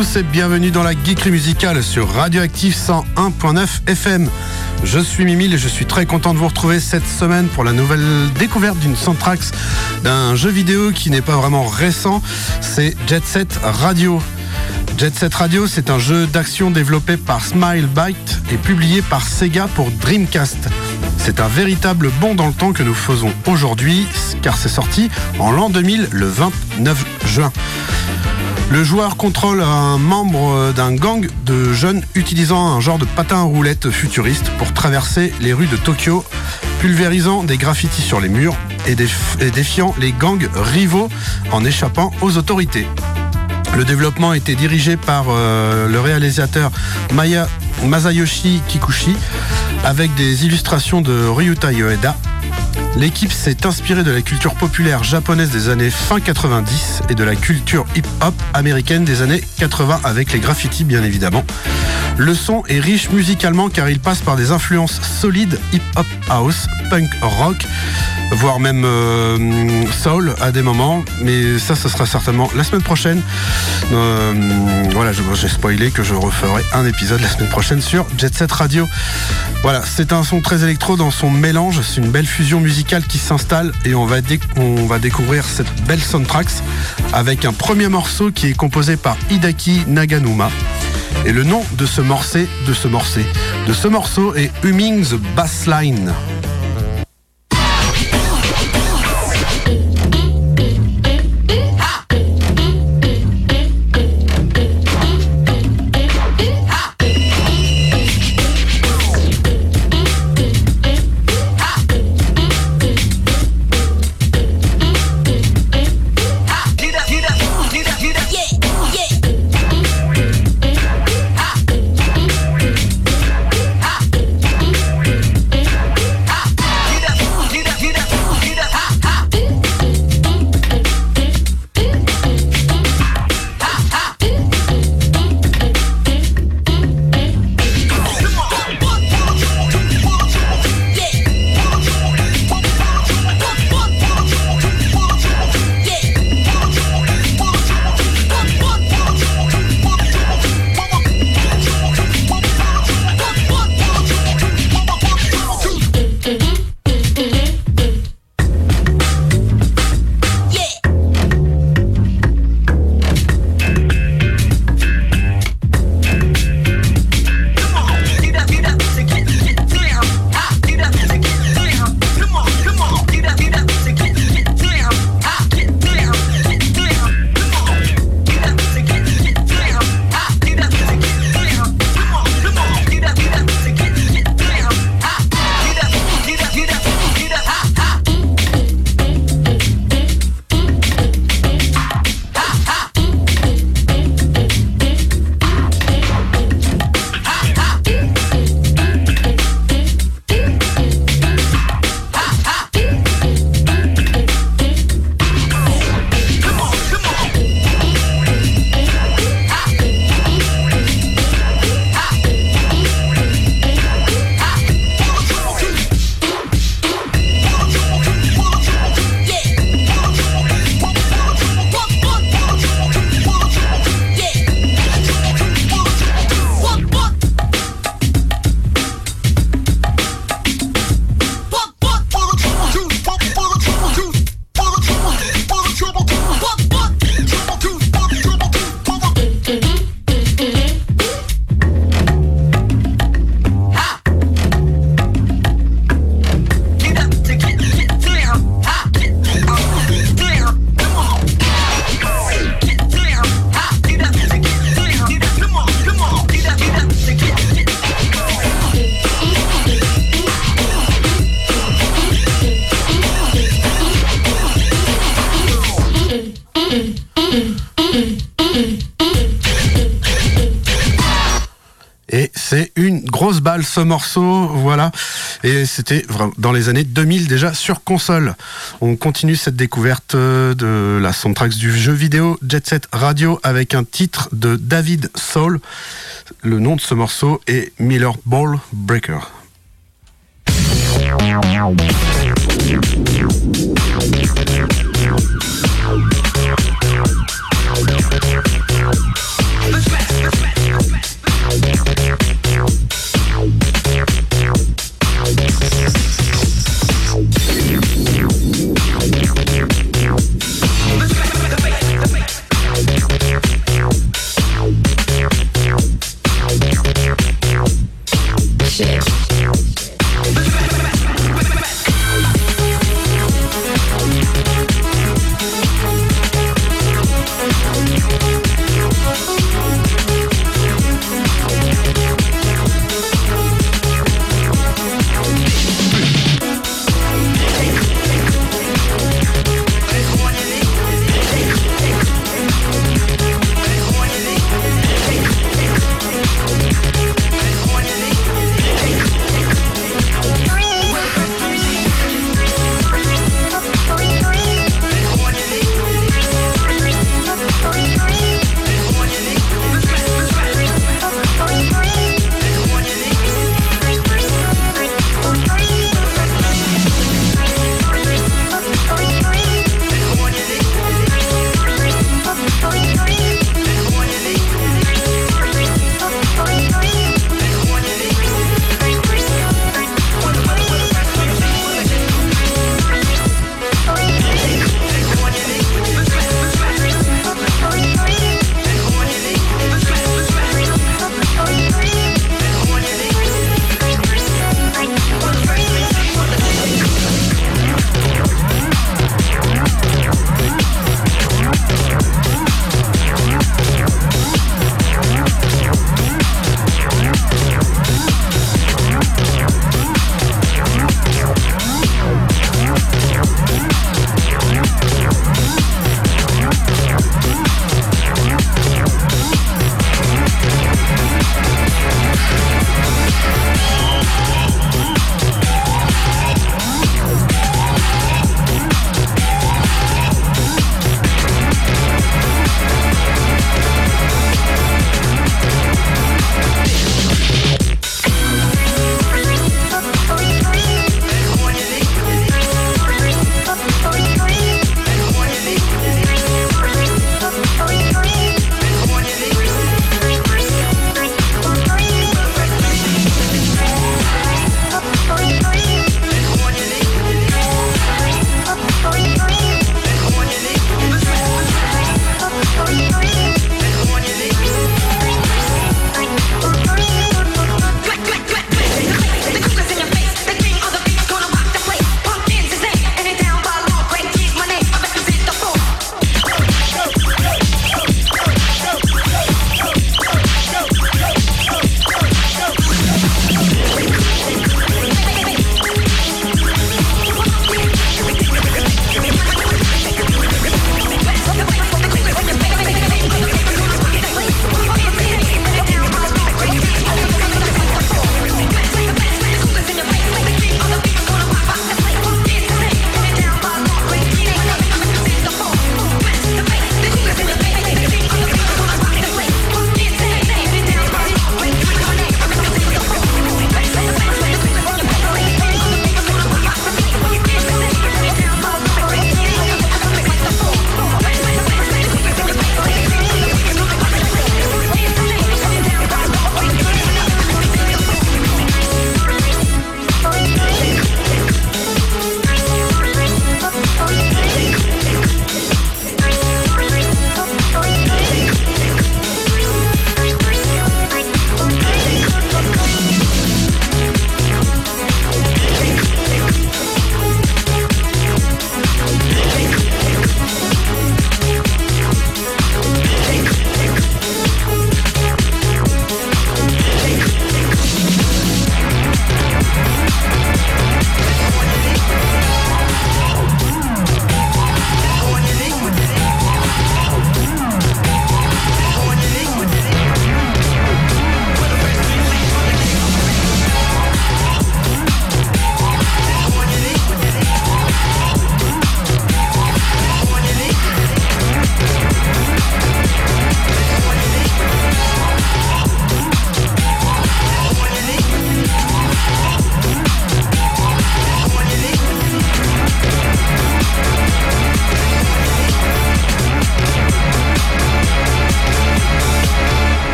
Tous et bienvenue dans la geekerie musicale sur Radioactive 101.9 FM. Je suis Mimile et je suis très content de vous retrouver cette semaine pour la nouvelle découverte d'une soundtrack d'un jeu vidéo qui n'est pas vraiment récent, c'est Jet Set Radio. Jet Set Radio, c'est un jeu d'action développé par Smile Byte et publié par Sega pour Dreamcast. C'est un véritable bond dans le temps que nous faisons aujourd'hui, car c'est sorti en l'an 2000, le 29 juin. Le joueur contrôle un membre d'un gang de jeunes utilisant un genre de patin à roulette futuriste pour traverser les rues de Tokyo, pulvérisant des graffitis sur les murs et, défiant les gangs rivaux en échappant aux autorités. Le développement été dirigé par euh, le réalisateur Maya Masayoshi Kikuchi avec des illustrations de Ryuta Yoeda L'équipe s'est inspirée de la culture populaire japonaise des années fin 90 et de la culture hip-hop américaine des années 80 avec les graffitis bien évidemment. Le son est riche musicalement car il passe par des influences solides hip-hop house, punk rock, voire même euh, soul à des moments. Mais ça, ce sera certainement la semaine prochaine. Euh, voilà, j'ai spoilé que je referai un épisode la semaine prochaine sur Jet Set Radio. Voilà, c'est un son très électro dans son mélange. C'est une belle fusion musicale qui s'installe et on va, découvrir cette belle soundtrack avec un premier morceau qui est composé par Hidaki Naganuma. Et le nom de ce morceau, de ce morceau, de ce morceau est Humming the Bassline. ce morceau, voilà. Et c'était dans les années 2000 déjà sur console. On continue cette découverte euh, de la soundtrack du jeu vidéo Jet Set Radio avec un titre de David Soul. Le nom de ce morceau est Miller Ball Breaker.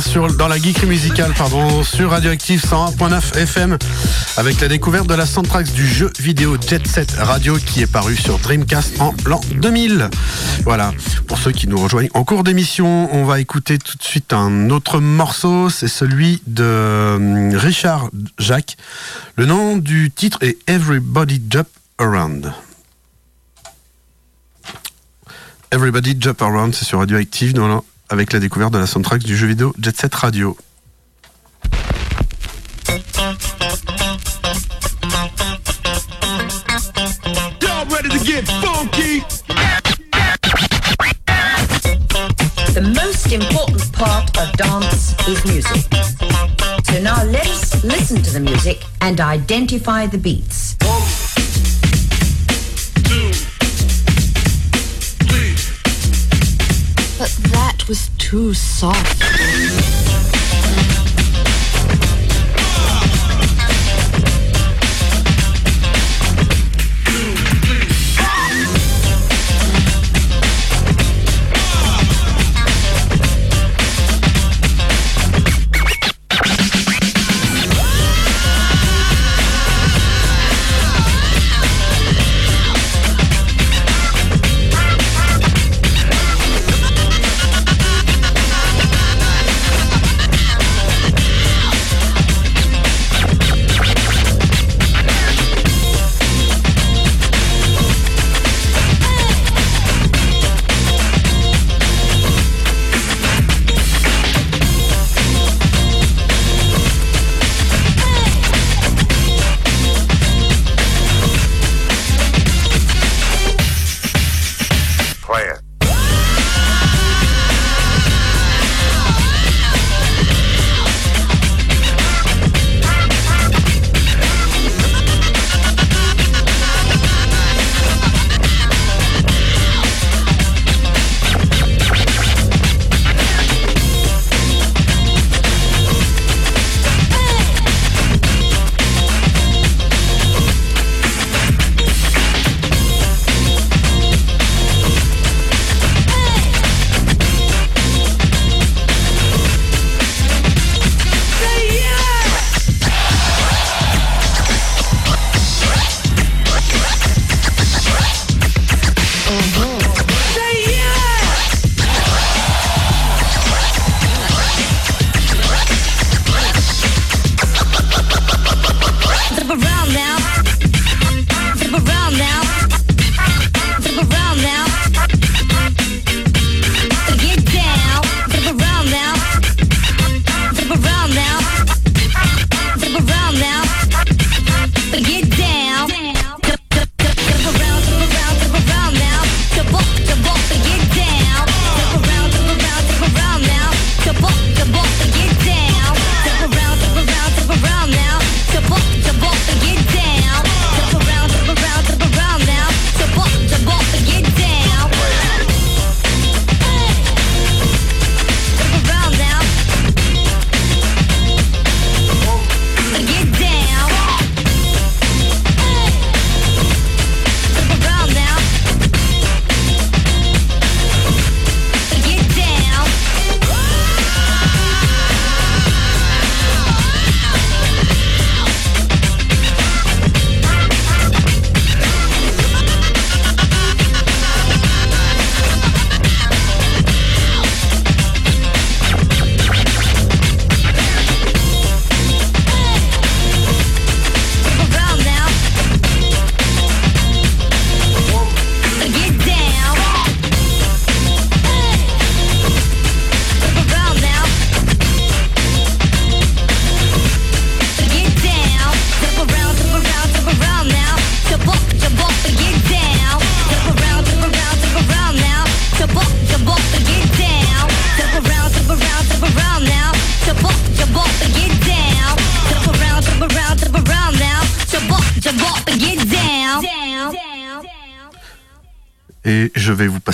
Sûr dans la geekerie musicale, pardon, sur Radioactive 101.9 FM, avec la découverte de la soundtrack du jeu vidéo Jet Set Radio qui est paru sur Dreamcast en l'an 2000. Voilà. Pour ceux qui nous rejoignent en cours d'émission, on va écouter tout de suite un autre morceau. C'est celui de euh, Richard Jacques. Le nom du titre est Everybody Jump Around. Everybody Jump Around, c'est sur Radioactive dans avec la découverte de la soundtrack du jeu vidéo Jet Set Radio. The most important part of dance is music. So now let's listen to the music and identify the beats. But that was too soft.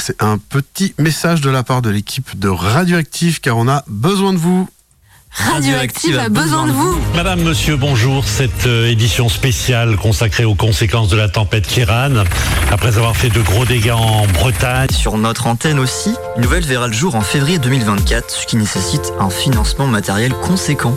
C'est un petit message de la part de l'équipe de Radioactive car on a besoin de vous. Radioactive a besoin de vous. Madame, monsieur, bonjour. Cette euh, édition spéciale consacrée aux conséquences de la tempête Kiran après avoir fait de gros dégâts en Bretagne. Sur notre antenne aussi, une nouvelle verra le jour en février 2024, ce qui nécessite un financement matériel conséquent.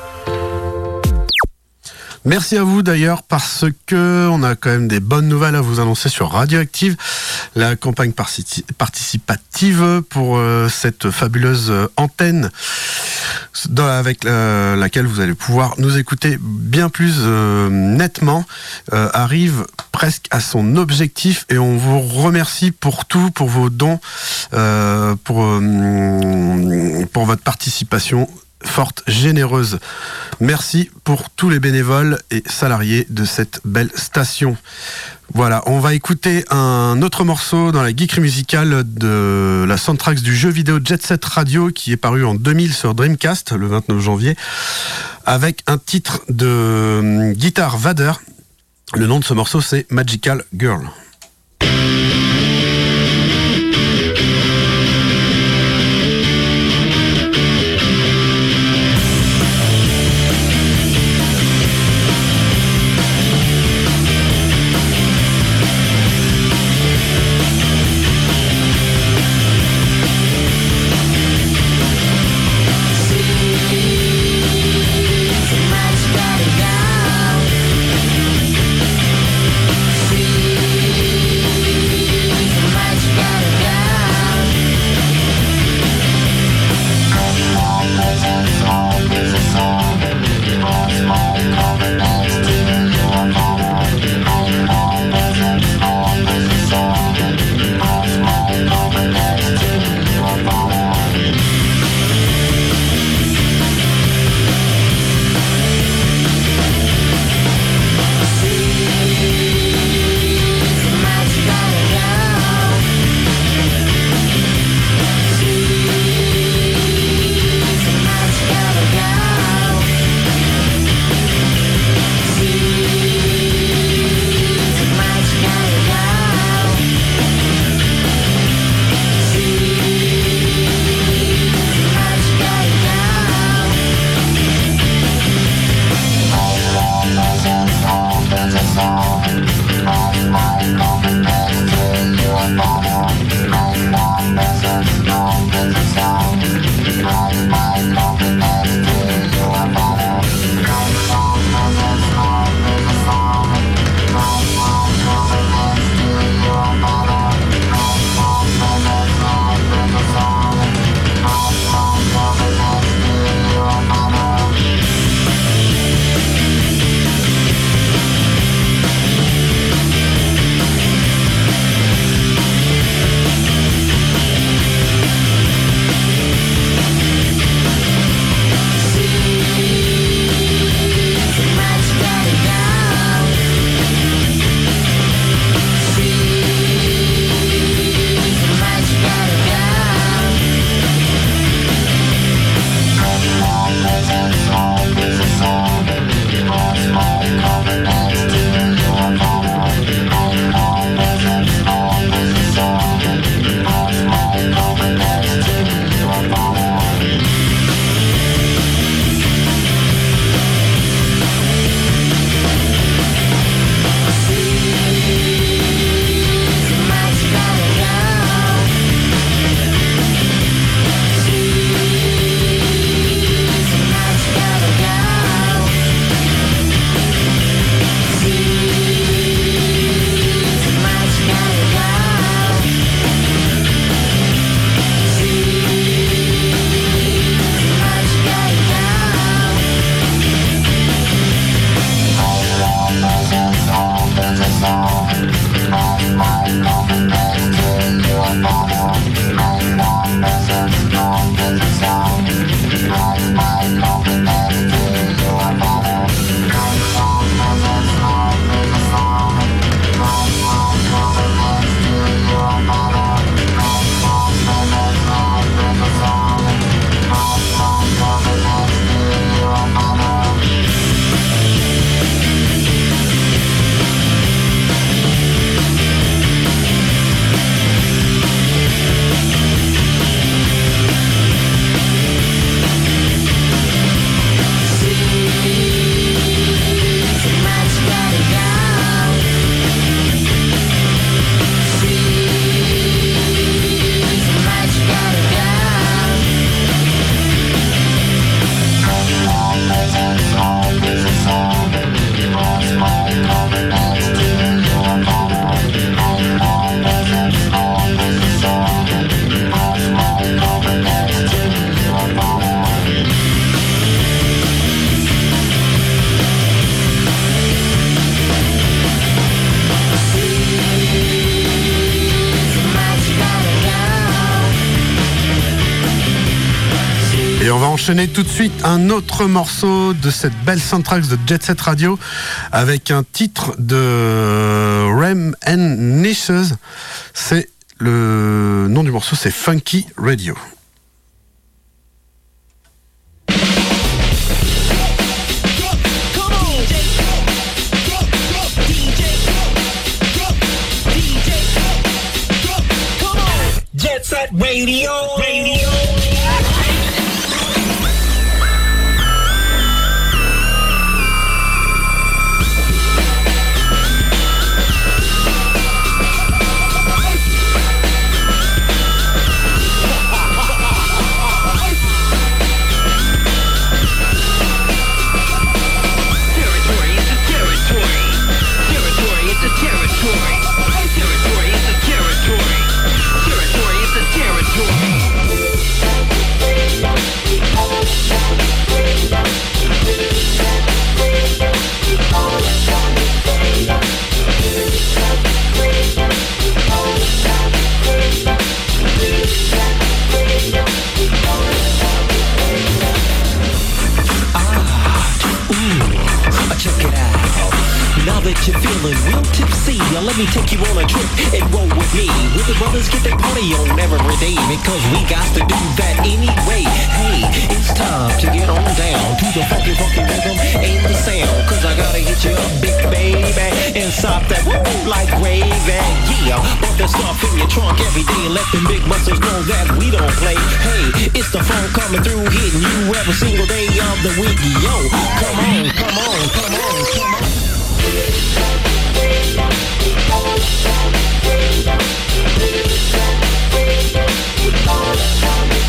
Merci à vous d'ailleurs parce que on a quand même des bonnes nouvelles à vous annoncer sur Radioactive, la campagne participative pour euh, cette fabuleuse euh, antenne avec euh, laquelle vous allez pouvoir nous écouter bien plus nettement arrive presque à son objectif et on vous remercie pour tout, pour vos dons, pour, pour votre participation forte, généreuse. Merci pour tous les bénévoles et salariés de cette belle station. Voilà, on va écouter un autre morceau dans la geekerie musicale de la soundtrack du jeu vidéo Jet Set Radio qui est paru en 2000 sur Dreamcast le 29 janvier avec un titre de Guitar Vader. Le nom de ce morceau c'est Magical Girl. Enchaîner tout de suite un autre morceau de cette belle soundtrack de Jet Set Radio avec un titre de Rem and. C'est le nom du morceau, c'est Funky Radio. Jet. Radio. Every day because we got to do that anyway. Hey, it's time to get on down to the funky, funky rhythm and the sound. Cause I gotta hit you up, big baby, and stop that woo like gravy. Yeah, bump that stuff in your trunk every day and let them big muscles know that we don't play. Hey, it's the phone coming through, hitting you every single day of the week. Yo, come on, come on, come on, come on. Et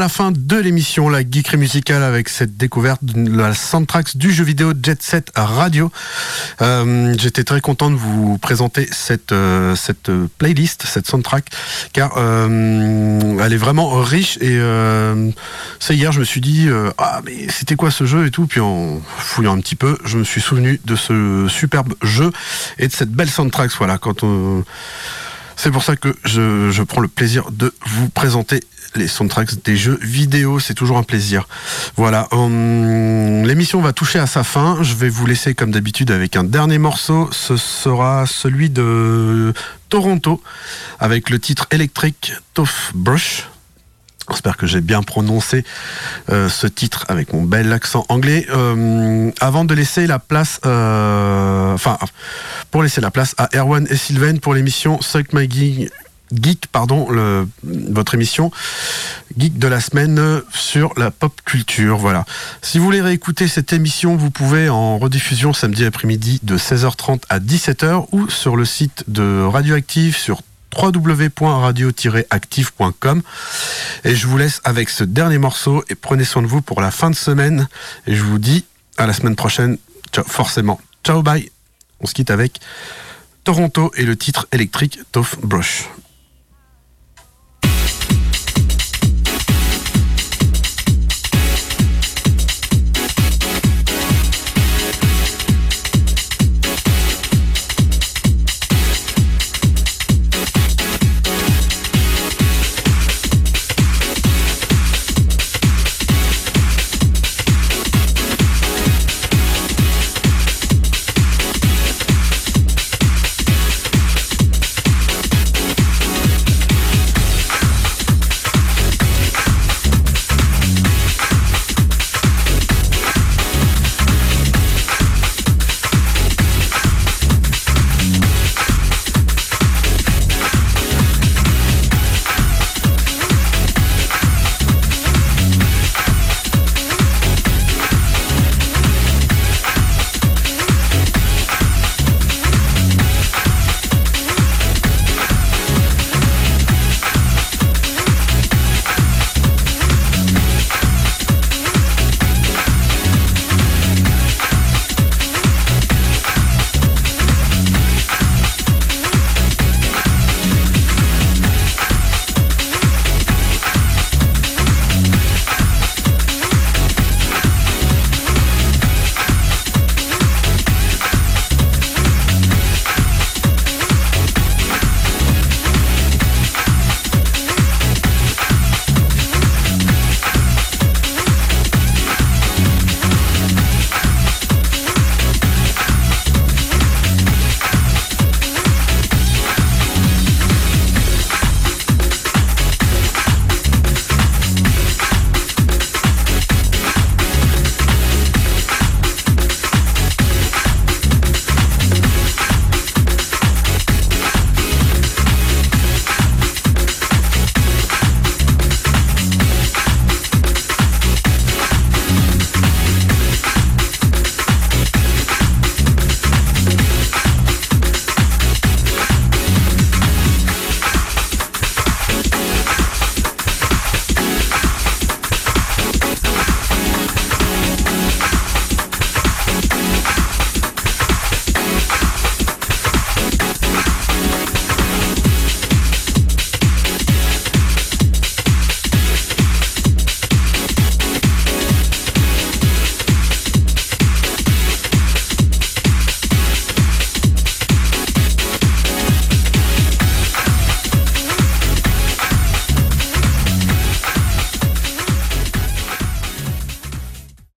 la fin de l'émission, la geekerie musicale, avec cette découverte de la soundtrack du jeu vidéo Jet Set Radio. Euh, J'étais très content de vous présenter cette, euh, cette playlist, cette soundtrack, car euh, elle est vraiment riche. Et c'est hier, je me suis dit, ah mais c'était quoi ce jeu et tout. Puis en fouillant un petit peu, je me suis souvenu de ce superbe jeu et de cette belle soundtrack. Voilà, quand on c'est pour ça que je, je prends le plaisir de vous présenter les soundtracks des jeux vidéo. C'est toujours un plaisir. Voilà. hum, L'émission va toucher à sa fin. Je vais vous laisser comme d'habitude avec un dernier morceau. Ce sera celui de Toronto avec le titre électrique Tough Brush. J'espère que j'ai bien prononcé euh, ce titre avec mon bel accent anglais. Euh, avant de laisser la place, euh, pour laisser la place à Erwan et Sylvain pour l'émission Suck My Geek, pardon, votre émission Geek de la semaine sur la pop culture. Voilà. Si vous voulez réécouter cette émission, vous pouvez en rediffusion samedi après-midi de 16h30 à 17h ou sur le site de Radioactive sur www.radio-active.com. Et je vous laisse avec ce dernier morceau et prenez soin de vous pour la fin de semaine. Et je vous dis à la semaine prochaine. Ciao, forcément. Ciao, bye. On se quitte avec Toronto et le titre électrique Tough Brush.